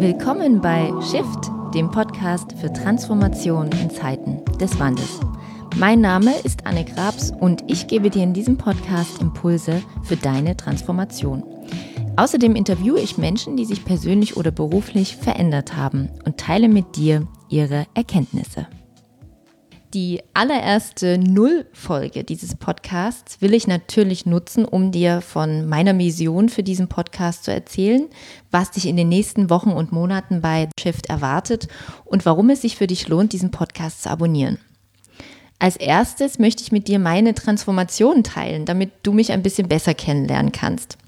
Willkommen bei Shift, dem Podcast für Transformation in Zeiten des Wandels. Mein Name ist Anne Grabs und ich gebe dir in diesem Podcast Impulse für deine Transformation. Außerdem interviewe ich Menschen, die sich persönlich oder beruflich verändert haben und teile mit dir ihre Erkenntnisse. Die allererste Nullfolge dieses Podcasts will ich natürlich nutzen, um dir von meiner Mission für diesen Podcast zu erzählen, was dich in den nächsten Wochen und Monaten bei Shift erwartet und warum es sich für dich lohnt, diesen Podcast zu abonnieren. Als erstes möchte ich mit dir meine Transformation teilen, damit du mich ein bisschen besser kennenlernen kannst.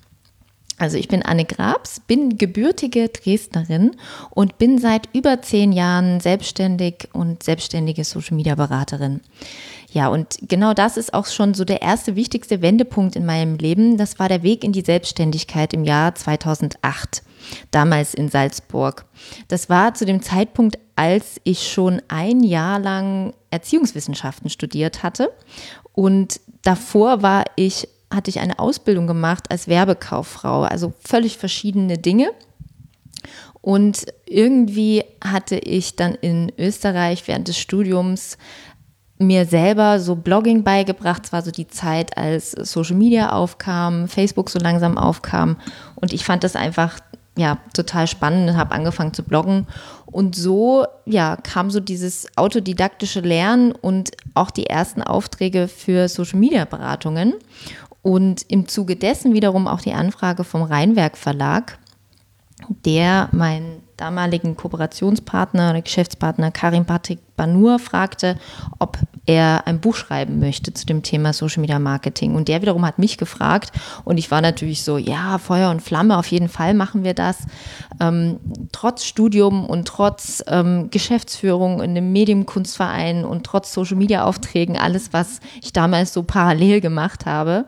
Also ich bin Anne Grabs, bin gebürtige Dresdnerin und bin seit über zehn Jahren selbstständig und selbstständige Social-Media-Beraterin. Ja, und genau das ist auch schon so der erste wichtigste Wendepunkt in meinem Leben. Das war der Weg in die Selbstständigkeit im Jahr 2008, damals in Salzburg. Das war zu dem Zeitpunkt, als ich schon ein Jahr lang Erziehungswissenschaften studiert hatte. Und davor war ich hatte ich eine Ausbildung gemacht als Werbekauffrau, also völlig verschiedene Dinge. Und irgendwie hatte ich dann in Österreich während des Studiums mir selber so Blogging beigebracht. Es war so die Zeit, als Social Media aufkam, Facebook so langsam aufkam. Und ich fand das einfach ja total spannend und habe angefangen zu bloggen. Und so ja kam so dieses autodidaktische Lernen und auch die ersten Aufträge für Social Media Beratungen. Und im Zuge dessen wiederum auch die Anfrage vom Rheinwerk Verlag, der meinen damaligen Kooperationspartner oder Geschäftspartner Karim Patrick Banur fragte, ob er ein Buch schreiben möchte zu dem Thema Social Media Marketing. Und der wiederum hat mich gefragt und ich war natürlich so, ja, Feuer und Flamme, auf jeden Fall machen wir das. Ähm, trotz Studium und trotz ähm, Geschäftsführung in einem Medienkunstverein und trotz Social Media Aufträgen, alles, was ich damals so parallel gemacht habe.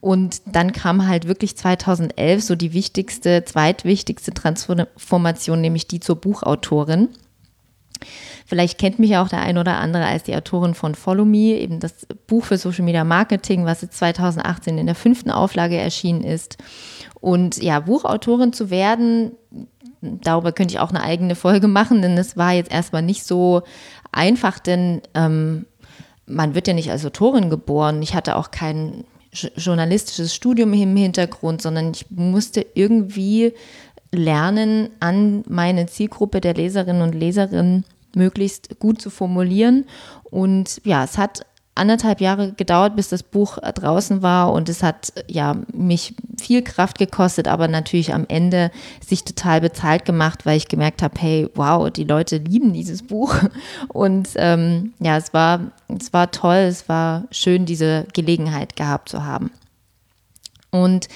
Und dann kam halt wirklich 2011 so die wichtigste, zweitwichtigste Transformation, nämlich die zur Buchautorin. Vielleicht kennt mich auch der ein oder andere als die Autorin von Follow Me, eben das Buch für Social Media Marketing, was jetzt 2018 in der fünften Auflage erschienen ist. Und ja, Buchautorin zu werden, darüber könnte ich auch eine eigene Folge machen, denn es war jetzt erstmal nicht so einfach, denn ähm, man wird ja nicht als Autorin geboren. Ich hatte auch kein journalistisches Studium im Hintergrund, sondern ich musste irgendwie lernen, an meine Zielgruppe der Leserinnen und Leserinnen möglichst gut zu formulieren. Und ja, es hat anderthalb Jahre gedauert, bis das Buch draußen war und es hat ja mich viel Kraft gekostet, aber natürlich am Ende sich total bezahlt gemacht, weil ich gemerkt habe, hey, wow, die Leute lieben dieses Buch und ähm, ja, es war es war toll, es war schön, diese Gelegenheit gehabt zu haben. Und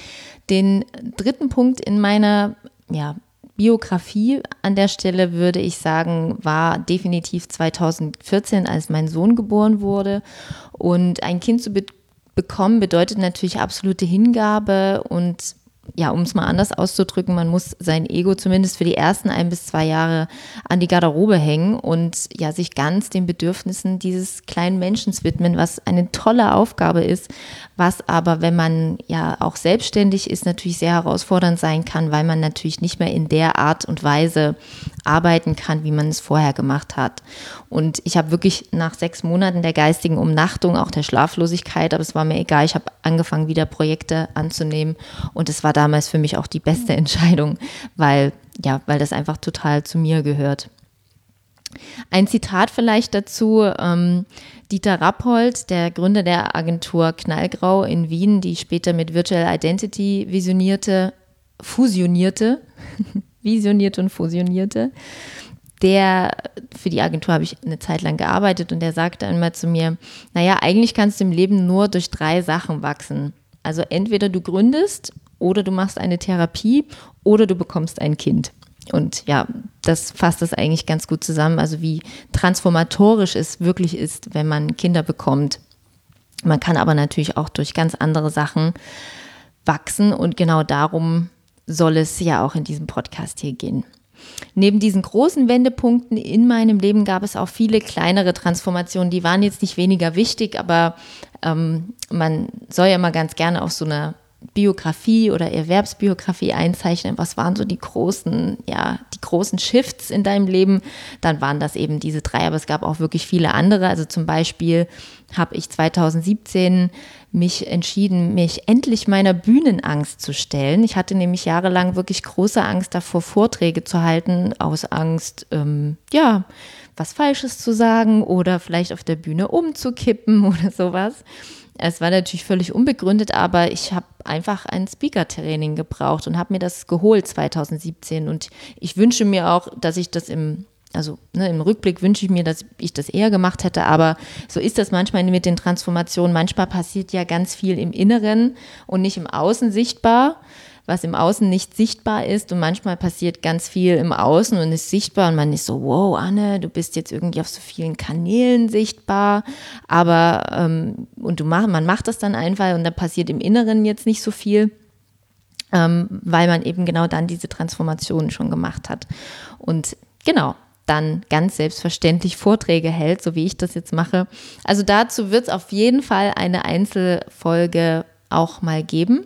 den dritten Punkt in meiner ja, Biografie an der Stelle würde ich sagen, war definitiv 2014, als mein Sohn geboren wurde. Und ein Kind zu be bekommen bedeutet natürlich absolute Hingabe und ja, um es mal anders auszudrücken, man muss sein Ego zumindest für die ersten ein bis zwei Jahre an die Garderobe hängen und ja, sich ganz den Bedürfnissen dieses kleinen Menschen widmen, was eine tolle Aufgabe ist, was aber, wenn man ja auch selbstständig ist, natürlich sehr herausfordernd sein kann, weil man natürlich nicht mehr in der Art und Weise arbeiten kann, wie man es vorher gemacht hat. Und ich habe wirklich nach sechs Monaten der geistigen Umnachtung, auch der Schlaflosigkeit, aber es war mir egal, ich habe angefangen, wieder Projekte anzunehmen und es war damals für mich auch die beste Entscheidung, weil ja, weil das einfach total zu mir gehört. Ein Zitat vielleicht dazu. Ähm, Dieter Rappold, der Gründer der Agentur Knallgrau in Wien, die später mit Virtual Identity visionierte, fusionierte, visionierte und fusionierte. Der, für die Agentur habe ich eine Zeit lang gearbeitet und der sagte einmal zu mir, naja, eigentlich kannst du im Leben nur durch drei Sachen wachsen. Also entweder du gründest oder du machst eine Therapie oder du bekommst ein Kind. Und ja, das fasst das eigentlich ganz gut zusammen, also wie transformatorisch es wirklich ist, wenn man Kinder bekommt. Man kann aber natürlich auch durch ganz andere Sachen wachsen und genau darum soll es ja auch in diesem Podcast hier gehen. Neben diesen großen Wendepunkten in meinem Leben gab es auch viele kleinere Transformationen, die waren jetzt nicht weniger wichtig, aber ähm, man soll ja mal ganz gerne auf so einer Biografie oder Erwerbsbiografie einzeichnen, was waren so die großen, ja, die großen Shifts in deinem Leben, dann waren das eben diese drei, aber es gab auch wirklich viele andere. Also zum Beispiel habe ich 2017 mich entschieden, mich endlich meiner Bühnenangst zu stellen. Ich hatte nämlich jahrelang wirklich große Angst davor, Vorträge zu halten, aus Angst, ähm, ja, was Falsches zu sagen oder vielleicht auf der Bühne umzukippen oder sowas. Es war natürlich völlig unbegründet, aber ich habe einfach ein Speaker-Training gebraucht und habe mir das geholt 2017. Und ich wünsche mir auch, dass ich das im, also ne, im Rückblick wünsche ich mir, dass ich das eher gemacht hätte. Aber so ist das manchmal mit den Transformationen. Manchmal passiert ja ganz viel im Inneren und nicht im Außen sichtbar was im Außen nicht sichtbar ist und manchmal passiert ganz viel im Außen und ist sichtbar und man ist so, wow, Anne, du bist jetzt irgendwie auf so vielen Kanälen sichtbar, aber ähm, und du mach, man macht das dann einfach und da passiert im Inneren jetzt nicht so viel. Ähm, weil man eben genau dann diese Transformation schon gemacht hat. Und genau, dann ganz selbstverständlich Vorträge hält, so wie ich das jetzt mache. Also dazu wird es auf jeden Fall eine Einzelfolge auch mal geben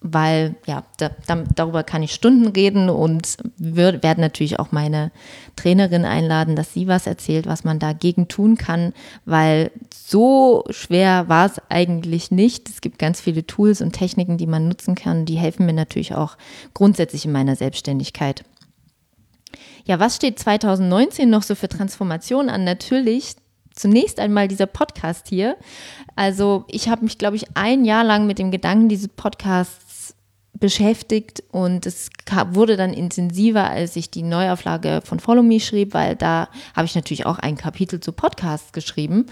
weil ja, da, da, darüber kann ich Stunden reden und wir werden natürlich auch meine Trainerin einladen, dass sie was erzählt, was man dagegen tun kann, weil so schwer war es eigentlich nicht. Es gibt ganz viele Tools und Techniken, die man nutzen kann, die helfen mir natürlich auch grundsätzlich in meiner Selbstständigkeit. Ja, was steht 2019 noch so für Transformation an? Natürlich zunächst einmal dieser Podcast hier. Also ich habe mich, glaube ich, ein Jahr lang mit dem Gedanken dieses Podcasts beschäftigt und es wurde dann intensiver, als ich die Neuauflage von Follow Me schrieb, weil da habe ich natürlich auch ein Kapitel zu Podcasts geschrieben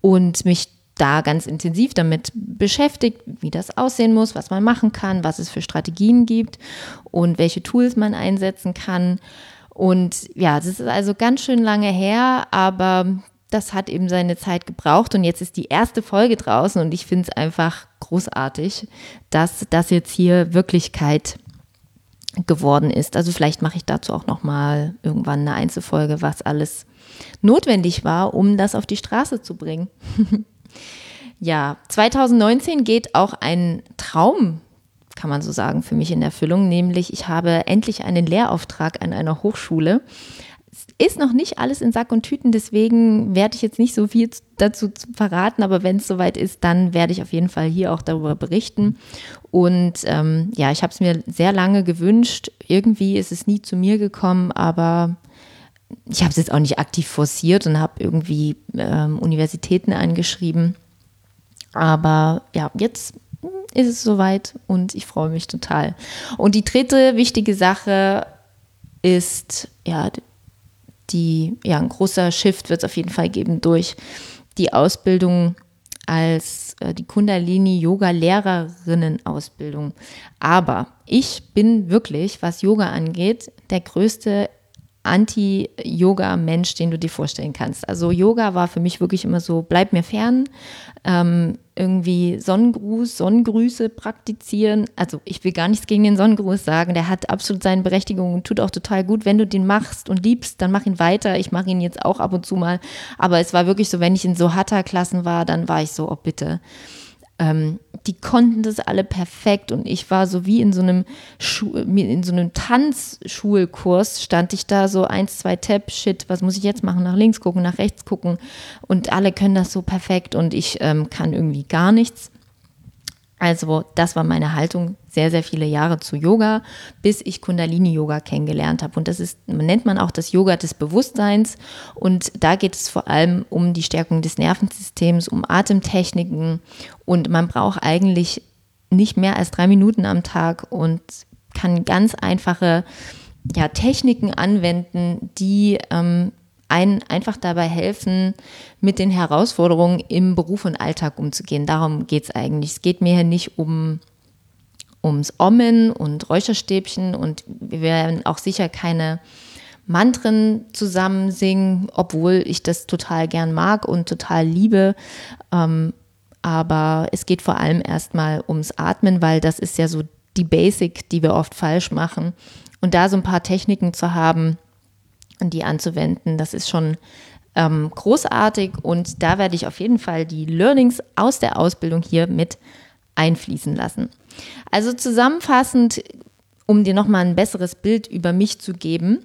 und mich da ganz intensiv damit beschäftigt, wie das aussehen muss, was man machen kann, was es für Strategien gibt und welche Tools man einsetzen kann. Und ja, das ist also ganz schön lange her, aber das hat eben seine Zeit gebraucht und jetzt ist die erste Folge draußen und ich finde es einfach großartig, dass das jetzt hier Wirklichkeit geworden ist. Also vielleicht mache ich dazu auch noch mal irgendwann eine Einzelfolge, was alles notwendig war, um das auf die Straße zu bringen. ja, 2019 geht auch ein Traum kann man so sagen, für mich in Erfüllung, nämlich ich habe endlich einen Lehrauftrag an einer Hochschule ist noch nicht alles in Sack und Tüten, deswegen werde ich jetzt nicht so viel dazu verraten, aber wenn es soweit ist, dann werde ich auf jeden Fall hier auch darüber berichten. Und ähm, ja, ich habe es mir sehr lange gewünscht. Irgendwie ist es nie zu mir gekommen, aber ich habe es jetzt auch nicht aktiv forciert und habe irgendwie ähm, Universitäten angeschrieben. Aber ja, jetzt ist es soweit und ich freue mich total. Und die dritte wichtige Sache ist, ja, die, ja, ein großer Shift wird es auf jeden Fall geben durch die Ausbildung als äh, die Kundalini-Yoga-Lehrerinnen-Ausbildung. Aber ich bin wirklich, was Yoga angeht, der größte Anti-Yoga-Mensch, den du dir vorstellen kannst. Also Yoga war für mich wirklich immer so, bleib mir fern, ähm, irgendwie Sonnengruß, Sonnengrüße praktizieren. Also ich will gar nichts gegen den Sonnengruß sagen, der hat absolut seine Berechtigung und tut auch total gut. Wenn du den machst und liebst, dann mach ihn weiter. Ich mache ihn jetzt auch ab und zu mal. Aber es war wirklich so, wenn ich in so Hatha-Klassen war, dann war ich so, oh bitte ähm, die konnten das alle perfekt und ich war so wie in so einem Schu in so einem Tanzschulkurs stand ich da so eins, zwei Tab, shit, was muss ich jetzt machen? Nach links gucken, nach rechts gucken und alle können das so perfekt und ich ähm, kann irgendwie gar nichts. Also das war meine Haltung sehr, sehr viele Jahre zu Yoga, bis ich Kundalini-Yoga kennengelernt habe. Und das ist, nennt man auch das Yoga des Bewusstseins. Und da geht es vor allem um die Stärkung des Nervensystems, um Atemtechniken. Und man braucht eigentlich nicht mehr als drei Minuten am Tag und kann ganz einfache ja, Techniken anwenden, die ähm, einen einfach dabei helfen, mit den Herausforderungen im Beruf und Alltag umzugehen. Darum geht es eigentlich. Es geht mir hier nicht um ums Ommen und Räucherstäbchen und wir werden auch sicher keine Mantren zusammen singen, obwohl ich das total gern mag und total liebe. Ähm, aber es geht vor allem erstmal ums Atmen, weil das ist ja so die Basic, die wir oft falsch machen. Und da so ein paar Techniken zu haben, die anzuwenden. Das ist schon ähm, großartig und da werde ich auf jeden Fall die Learnings aus der Ausbildung hier mit einfließen lassen. Also zusammenfassend, um dir nochmal ein besseres Bild über mich zu geben,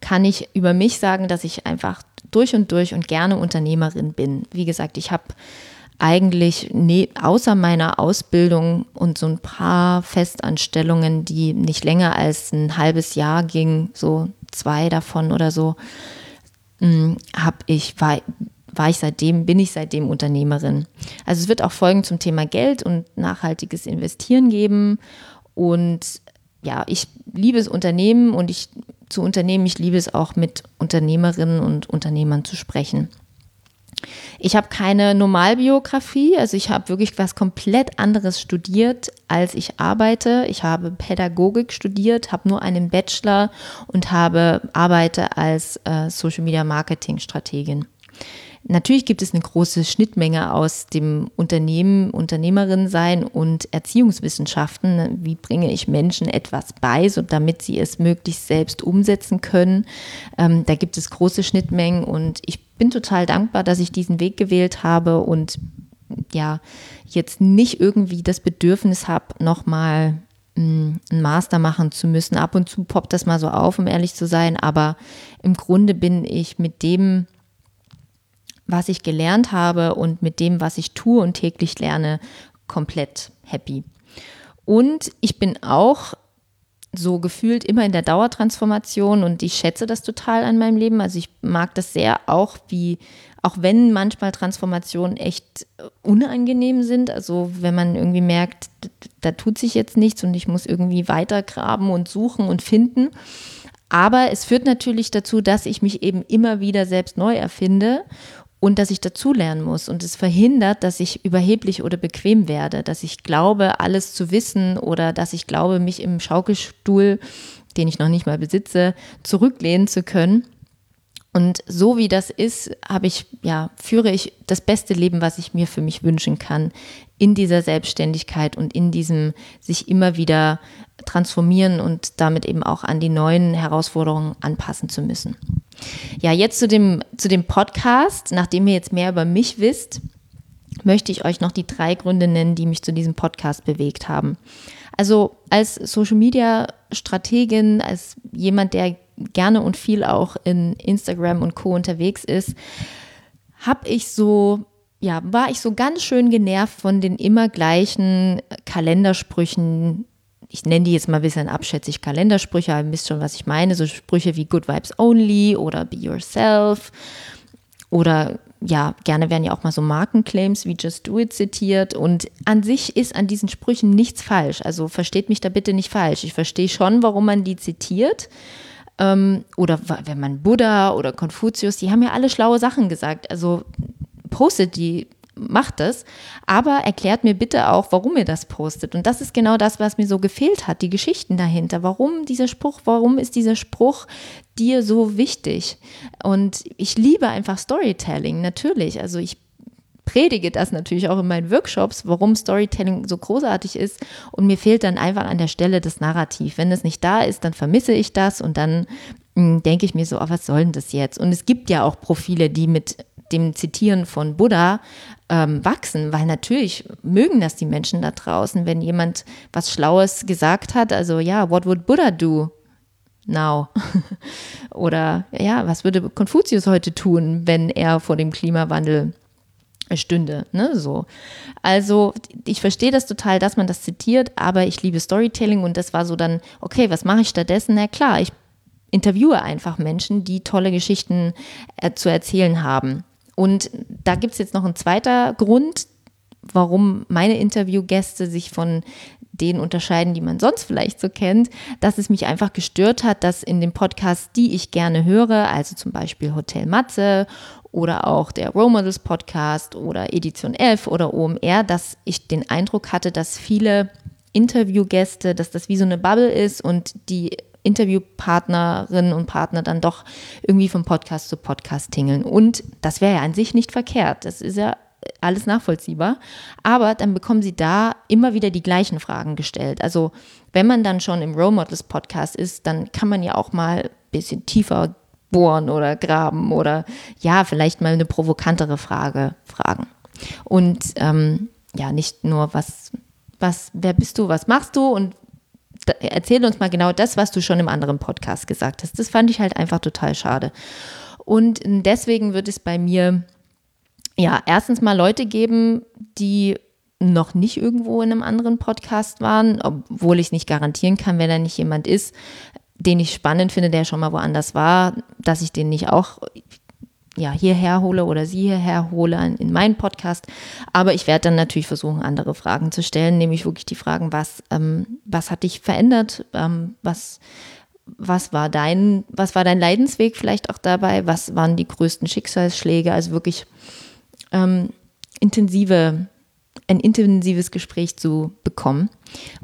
kann ich über mich sagen, dass ich einfach durch und durch und gerne Unternehmerin bin. Wie gesagt, ich habe eigentlich ne, außer meiner Ausbildung und so ein paar Festanstellungen, die nicht länger als ein halbes Jahr gingen, so zwei davon oder so, hm, habe ich war, war ich seitdem bin ich seitdem Unternehmerin. Also es wird auch Folgen zum Thema Geld und nachhaltiges Investieren geben und ja, ich liebe es Unternehmen und ich zu Unternehmen, ich liebe es auch mit Unternehmerinnen und Unternehmern zu sprechen. Ich habe keine Normalbiografie, also ich habe wirklich was komplett anderes studiert, als ich arbeite. Ich habe Pädagogik studiert, habe nur einen Bachelor und habe arbeite als äh, Social Media Marketing Strategin. Natürlich gibt es eine große Schnittmenge aus dem Unternehmen, Unternehmerin sein und Erziehungswissenschaften. Wie bringe ich Menschen etwas bei, so damit sie es möglichst selbst umsetzen können? Ähm, da gibt es große Schnittmengen und ich bin total dankbar, dass ich diesen Weg gewählt habe und ja, jetzt nicht irgendwie das Bedürfnis habe, nochmal mm, einen Master machen zu müssen. Ab und zu poppt das mal so auf, um ehrlich zu sein, aber im Grunde bin ich mit dem, was ich gelernt habe und mit dem, was ich tue und täglich lerne, komplett happy. Und ich bin auch so gefühlt immer in der Dauertransformation und ich schätze das total an meinem Leben. Also ich mag das sehr auch, wie, auch wenn manchmal Transformationen echt unangenehm sind. Also wenn man irgendwie merkt, da tut sich jetzt nichts und ich muss irgendwie weitergraben und suchen und finden. Aber es führt natürlich dazu, dass ich mich eben immer wieder selbst neu erfinde und dass ich dazulernen muss. Und es verhindert, dass ich überheblich oder bequem werde, dass ich glaube, alles zu wissen oder dass ich glaube, mich im Schaukelstuhl, den ich noch nicht mal besitze, zurücklehnen zu können. Und so wie das ist, habe ich, ja, führe ich das beste Leben, was ich mir für mich wünschen kann, in dieser Selbstständigkeit und in diesem sich immer wieder transformieren und damit eben auch an die neuen Herausforderungen anpassen zu müssen. Ja, jetzt zu dem, zu dem Podcast. Nachdem ihr jetzt mehr über mich wisst, möchte ich euch noch die drei Gründe nennen, die mich zu diesem Podcast bewegt haben. Also als Social Media Strategin, als jemand, der gerne und viel auch in Instagram und Co unterwegs ist, habe ich so ja, war ich so ganz schön genervt von den immer gleichen Kalendersprüchen, ich nenne die jetzt mal ein bisschen abschätzig Kalendersprüche, aber ihr wisst schon, was ich meine. So Sprüche wie Good Vibes Only oder Be Yourself oder ja, gerne werden ja auch mal so Markenclaims wie Just Do It zitiert. Und an sich ist an diesen Sprüchen nichts falsch. Also versteht mich da bitte nicht falsch. Ich verstehe schon, warum man die zitiert. Ähm, oder wenn man Buddha oder Konfuzius, die haben ja alle schlaue Sachen gesagt. Also postet die macht das, aber erklärt mir bitte auch, warum ihr das postet. Und das ist genau das, was mir so gefehlt hat, die Geschichten dahinter. Warum dieser Spruch, warum ist dieser Spruch dir so wichtig? Und ich liebe einfach Storytelling, natürlich. Also ich predige das natürlich auch in meinen Workshops, warum Storytelling so großartig ist. Und mir fehlt dann einfach an der Stelle das Narrativ. Wenn es nicht da ist, dann vermisse ich das und dann hm, denke ich mir so, oh, was soll denn das jetzt? Und es gibt ja auch Profile, die mit dem Zitieren von Buddha ähm, wachsen, weil natürlich mögen das die Menschen da draußen, wenn jemand was Schlaues gesagt hat. Also ja, what would Buddha do? Now. Oder ja, was würde Konfuzius heute tun, wenn er vor dem Klimawandel stünde, ne, so. Also, ich verstehe das total, dass man das zitiert, aber ich liebe Storytelling und das war so dann, okay, was mache ich stattdessen? Na klar, ich interviewe einfach Menschen, die tolle Geschichten äh, zu erzählen haben. Und da gibt es jetzt noch einen zweiter Grund, warum meine Interviewgäste sich von denen unterscheiden, die man sonst vielleicht so kennt, dass es mich einfach gestört hat, dass in den Podcasts, die ich gerne höre, also zum Beispiel Hotel Matze oder auch der Role Models Podcast oder Edition 11 oder OMR, dass ich den Eindruck hatte, dass viele Interviewgäste, dass das wie so eine Bubble ist und die Interviewpartnerinnen und Partner dann doch irgendwie vom Podcast zu Podcast tingeln. Und das wäre ja an sich nicht verkehrt. Das ist ja alles nachvollziehbar. Aber dann bekommen sie da immer wieder die gleichen Fragen gestellt. Also wenn man dann schon im Role Models Podcast ist, dann kann man ja auch mal ein bisschen tiefer bohren oder graben oder ja, vielleicht mal eine provokantere Frage fragen. Und ähm, ja, nicht nur was Was, wer bist du? Was machst du? Und erzähl uns mal genau das, was du schon im anderen Podcast gesagt hast. Das fand ich halt einfach total schade. Und deswegen wird es bei mir ja erstens mal Leute geben, die noch nicht irgendwo in einem anderen Podcast waren, obwohl ich nicht garantieren kann, wenn da nicht jemand ist, den ich spannend finde, der schon mal woanders war, dass ich den nicht auch ja, hierher hole oder sie hierher hole in meinen Podcast. Aber ich werde dann natürlich versuchen, andere Fragen zu stellen, nämlich wirklich die Fragen, was, ähm, was hat dich verändert? Ähm, was, was war dein, was war dein Leidensweg vielleicht auch dabei? Was waren die größten Schicksalsschläge? Also wirklich ähm, intensive, ein intensives Gespräch zu bekommen,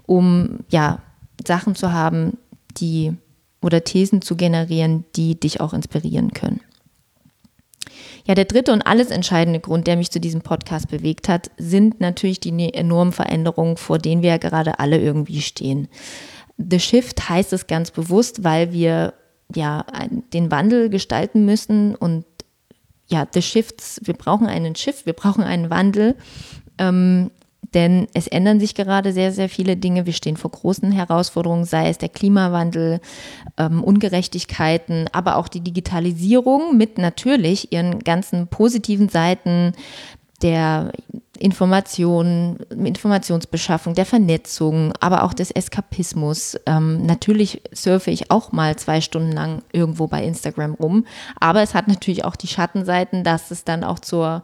um ja Sachen zu haben, die oder Thesen zu generieren, die dich auch inspirieren können. Ja, der dritte und alles entscheidende Grund, der mich zu diesem Podcast bewegt hat, sind natürlich die ne-, enormen Veränderungen, vor denen wir ja gerade alle irgendwie stehen. The Shift heißt es ganz bewusst, weil wir ja den Wandel gestalten müssen und ja, The Shifts, wir brauchen einen Shift, wir brauchen einen Wandel. Ähm, denn es ändern sich gerade sehr, sehr viele Dinge. Wir stehen vor großen Herausforderungen, sei es der Klimawandel, ähm, Ungerechtigkeiten, aber auch die Digitalisierung mit natürlich ihren ganzen positiven Seiten der Information, Informationsbeschaffung, der Vernetzung, aber auch des Eskapismus. Ähm, natürlich surfe ich auch mal zwei Stunden lang irgendwo bei Instagram rum, aber es hat natürlich auch die Schattenseiten, dass es dann auch zur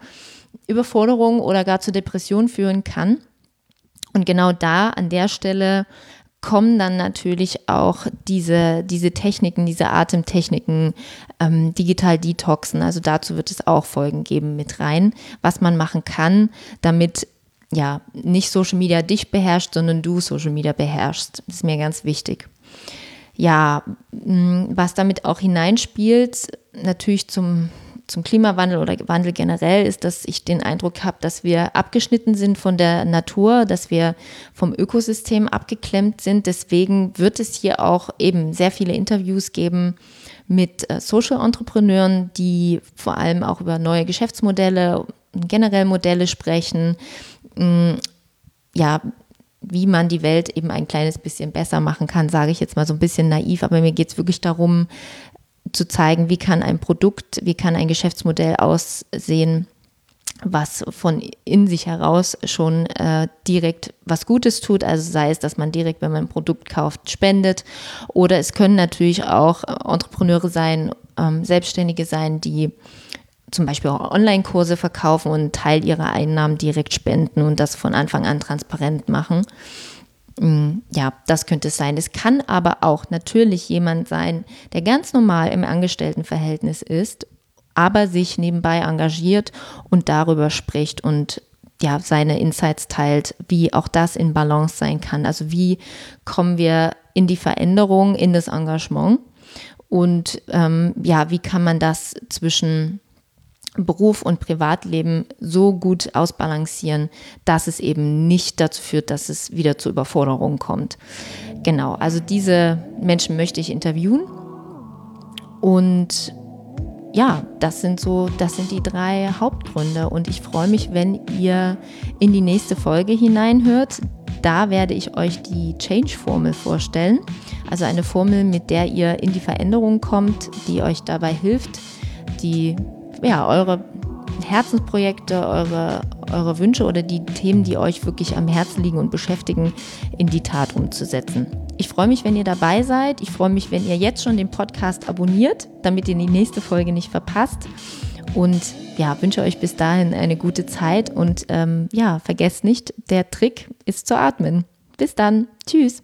Überforderung oder gar zur Depression führen kann. Und genau da, an der Stelle, kommen dann natürlich auch diese, diese Techniken, diese Atemtechniken, ähm, digital detoxen. Also dazu wird es auch Folgen geben mit rein, was man machen kann, damit ja nicht Social Media dich beherrscht, sondern du Social Media beherrschst. Das ist mir ganz wichtig. Ja, was damit auch hineinspielt, natürlich zum zum Klimawandel oder Wandel generell ist, dass ich den Eindruck habe, dass wir abgeschnitten sind von der Natur, dass wir vom Ökosystem abgeklemmt sind. Deswegen wird es hier auch eben sehr viele Interviews geben mit äh, Social Entrepreneuren, die vor allem auch über neue Geschäftsmodelle, generell Modelle sprechen. Mm, ja, wie man die Welt eben ein kleines bisschen besser machen kann, sage ich jetzt mal so ein bisschen naiv, aber mir geht es wirklich darum, zu zeigen, wie kann ein Produkt, wie kann ein Geschäftsmodell aussehen, was von in sich heraus schon äh, direkt was Gutes tut. Also sei es, dass man direkt, wenn man ein Produkt kauft, spendet. Oder es können natürlich auch Entrepreneure sein, ähm, Selbstständige sein, die zum Beispiel auch Online-Kurse verkaufen und einen Teil ihrer Einnahmen direkt spenden und das von Anfang an transparent machen. Mm, ja, das könnte es sein. Es kann aber auch natürlich jemand sein, der ganz normal im Angestelltenverhältnis ist, aber sich nebenbei engagiert und darüber spricht und ja, seine Insights teilt, wie auch das in Balance sein kann. Also wie kommen wir in die Veränderung, in das Engagement und ähm, ja, wie kann man das zwischen Beruf und Privatleben so gut ausbalancieren, dass es eben nicht dazu führt, dass es wieder zu Überforderungen kommt. Genau, also diese Menschen möchte ich interviewen. Und ja, das sind so, das sind die drei Hauptgründe. Und ich freue mich, wenn ihr in die nächste Folge hineinhört. Da werde ich euch die Change-Formel vorstellen. Also eine Formel, mit der ihr in die Veränderung kommt, die euch dabei hilft, die ja, eure Herzensprojekte, eure, eure Wünsche oder die Themen, die euch wirklich am Herzen liegen und beschäftigen, in die Tat umzusetzen. Ich freue mich, wenn ihr dabei seid. Ich freue mich, wenn ihr jetzt schon den Podcast abonniert, damit ihr die nächste Folge nicht verpasst. Und ja, wünsche euch bis dahin eine gute Zeit und ähm, ja, vergesst nicht, der Trick ist zu atmen. Bis dann. Tschüss.